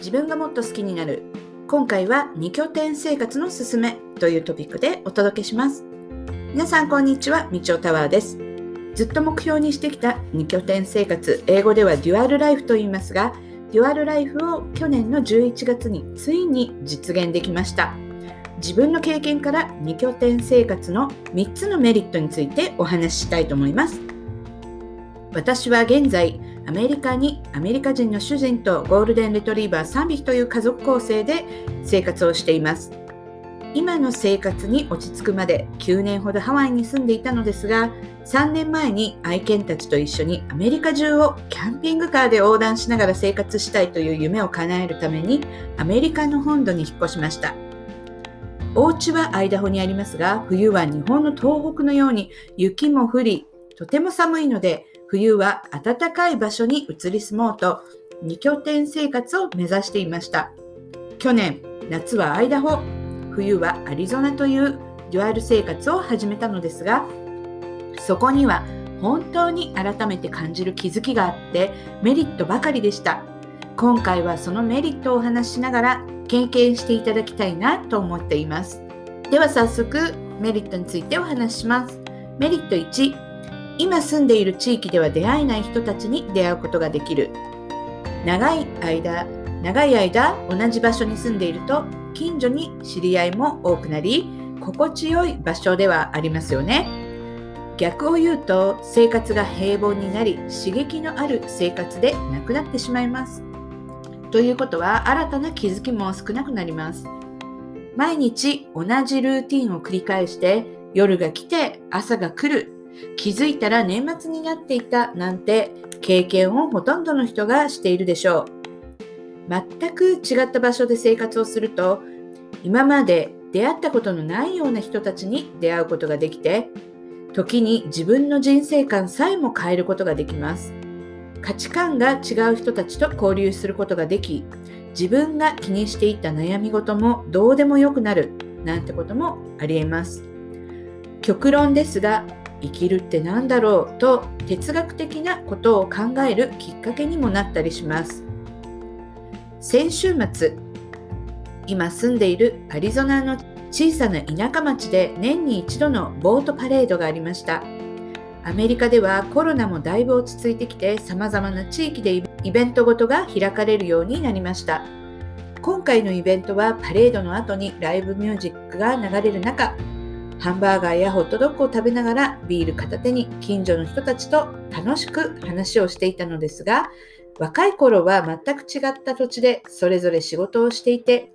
自分がもっと好きになる。今回は2拠点生活のすすめというトピックでお届けします。皆さんこんにちはみちおタワーです。ずっと目標にしてきた2拠点生活英語ではデュアルライフと言いますがデュアルライフを去年の11月についに実現できました。自分の経験から2拠点生活の3つのメリットについてお話ししたいと思います。私は現在アメリカにアメリカ人の主人とゴールデンレトリーバー3匹という家族構成で生活をしています。今の生活に落ち着くまで9年ほどハワイに住んでいたのですが3年前に愛犬たちと一緒にアメリカ中をキャンピングカーで横断しながら生活したいという夢を叶えるためにアメリカの本土に引っ越しました。お家はアイダホにありますが冬は日本の東北のように雪も降りとても寒いので冬は暖かい場所に移り住もうと2拠点生活を目指していました。去年夏はアイダホ。冬はアリゾナというデュアル生活を始めたのですがそこには本当に改めて感じる気づきがあってメリットばかりでした。今回はそのメリットをお話ししながら経験していただきたいなと思っています。では早速メリットについてお話しします。メリット1今住んでいる地域では出会えない人たちに出会うことができる。長い間長い間同じ場所に住んでいると近所に知り合いも多くなり心地よい場所ではありますよね。逆を言うと生活が平凡になり刺激のある生活でなくなってしまいます。ということは新たな気づきも少なくなります。毎日同じルーティンを繰り返して夜が来て朝が来る気づいたら年末になっていたなんて経験をほとんどの人がしているでしょう。全く違った場所で生活をすると今まで出会ったことのないような人たちに出会うことができて時に自分の人生観さえも変えることができます。価値観が違う人たちと交流することができ自分が気にしていた悩み事もどうでもよくなるなんてこともありえます。極論ですが生きるって何だろうと哲学的なことを考えるきっかけにもなったりします。先週末今住んでいるアリゾナの小さな田舎町で年に一度のボートパレードがありました。アメリカではコロナもだいぶ落ち着いてきて様々な地域でイベントごとが開かれるようになりました。今回のイベントはパレードの後にライブミュージックが流れる中ハンバーガーやホットドッグを食べながらビール片手に近所の人たちと楽しく話をしていたのですが若い頃は全く違った土地でそれぞれ仕事をしていて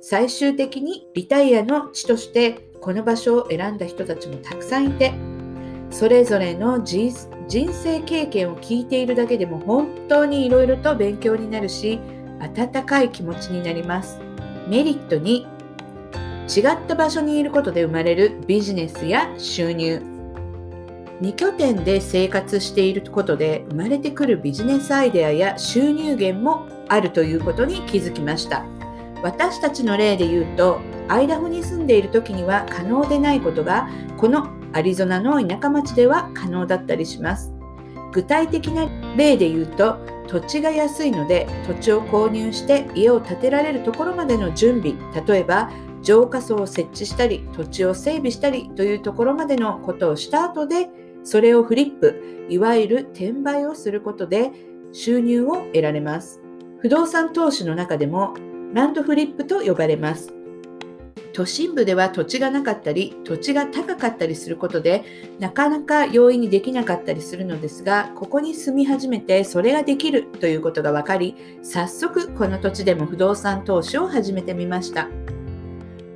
最終的にリタイアの地としてこの場所を選んだ人たちもたくさんいてそれぞれの人生経験を聞いているだけでも本当にいろいろと勉強になるし温かい気持ちになります。メリットに違った場所にいることで生まれるビジネスや収入。2拠点で生活していることで生まれてくるビジネスアイデアや収入源もあるということに気づきました。私たちの例で言うとアイダホに住んでいる時には可能でないことがこのアリゾナの田舎町では可能だったりします。具体的な例で言うと土地が安いので土地を購入して家を建てられるところまでの準備。例えば浄化層を設置したり土地を整備したりというところまでのことをした後でそれをフリップいわゆる転売をすることで収入を得られます不動産投資の中でもランドフリップと呼ばれます都心部では土地がなかったり土地が高かったりすることでなかなか容易にできなかったりするのですがここに住み始めてそれができるということが分かり早速この土地でも不動産投資を始めてみました。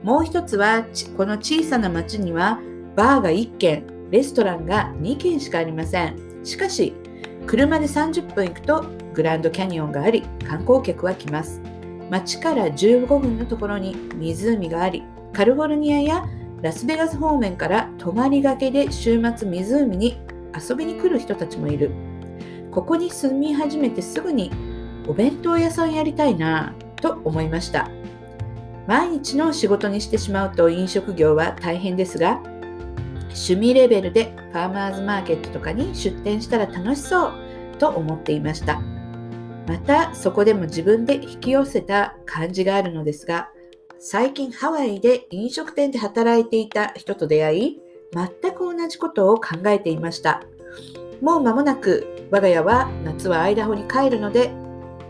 もう一つはこの小さな町にはバーが1軒レストランが2軒しかありません。しかし車で30分行くとグランドキャニオンがあり観光客は来ます。町から15分のところに湖がありカリフォルニアやラスベガス方面から泊まりがけで週末湖に遊びに来る人たちもいる。ここに住み始めてすぐにお弁当屋さんやりたいなと思いました。毎日の仕事にしてしまうと飲食業は大変ですが趣味レベルでファーマーズマーケットとかに出店したら楽しそうと思っていましたまたそこでも自分で引き寄せた感じがあるのですが、最近ハワイで飲食店で働いていた人と出会い、全く同じことを考えていました。もう間もなく我が家は夏はアイダホに帰るので、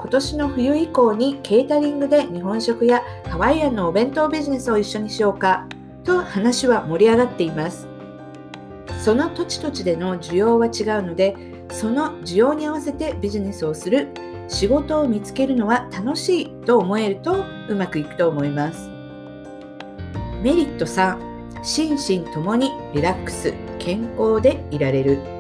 今年の冬以降にケータリングで日本食やハワイアンのお弁当ビジネスを一緒にしようかと話は盛り上がっています。その土地土地での需要は違うので、その需要に合わせてビジネスをする仕事を見つけるのは楽しいと思えるとうまくいくと思います。メリット3、心身ともにリラックス、健康でいられる。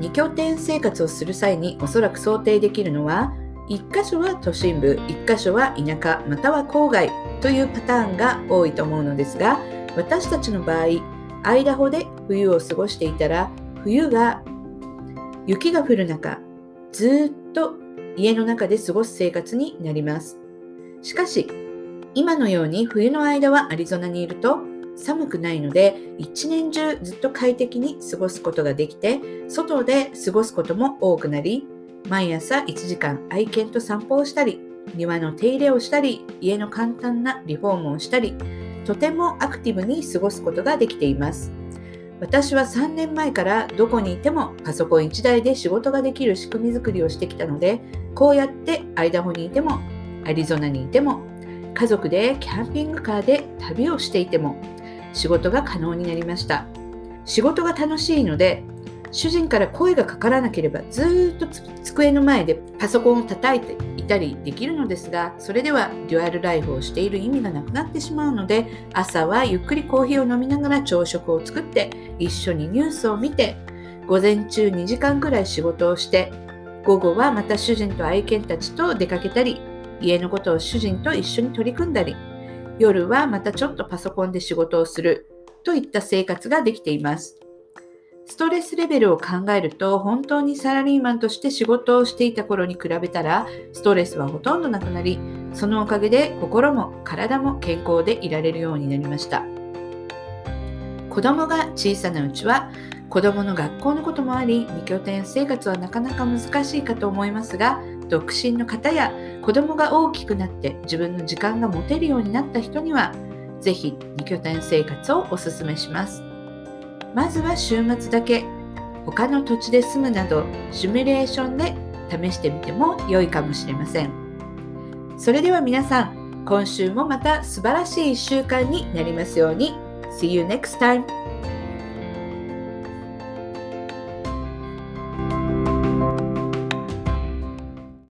2拠点生活をする際におそらく想定できるのは1箇所は都心部1箇所は田舎または郊外というパターンが多いと思うのですが私たちの場合アイダホで冬を過ごしていたら冬が雪が降る中ずっと家の中で過ごす生活になります。しかし今のように冬の間はアリゾナにいると寒くないので一年中ずっと快適に過ごすことができて外で過ごすことも多くなり毎朝1時間愛犬と散歩をしたり庭の手入れをしたり家の簡単なリフォームをしたりとてもアクティブに過ごすことができています。私は3年前からどこにいてもパソコン1台で仕事ができる仕組み作りをしてきたのでこうやってアイダホにいてもアリゾナにいても家族でキャンピングカーで旅をしていても仕事が可能になりました。仕事が楽しいので主人から声がかからなければずっと机の前でパソコンを叩いていたりできるのですがそれではデュアルライフをしている意味がなくなってしまうので朝はゆっくりコーヒーを飲みながら朝食を作って一緒にニュースを見て午前中2時間くらい仕事をして午後はまた主人と愛犬たちと出かけたり家のことを主人と一緒に取り組んだり夜はまたちょっとパソコンで仕事をするといった生活ができています。ストレスレベルを考えると本当にサラリーマンとして仕事をしていた頃に比べたらストレスはほとんどなくなりそのおかげで心も体も健康でいられるようになりました子供が小さなうちは子供の学校のこともあり2拠点生活はなかなか難しいかと思いますが独身の方や子供が大きくなって自分の時間が持てるようになった人にはぜひ2拠点生活をおすすめします。まずは週末だけ他の土地で住むなどシミュレーションで試してみても良いかもしれません。それでは皆さん、今週もまた素晴らしい1週間になりますように。See you next time!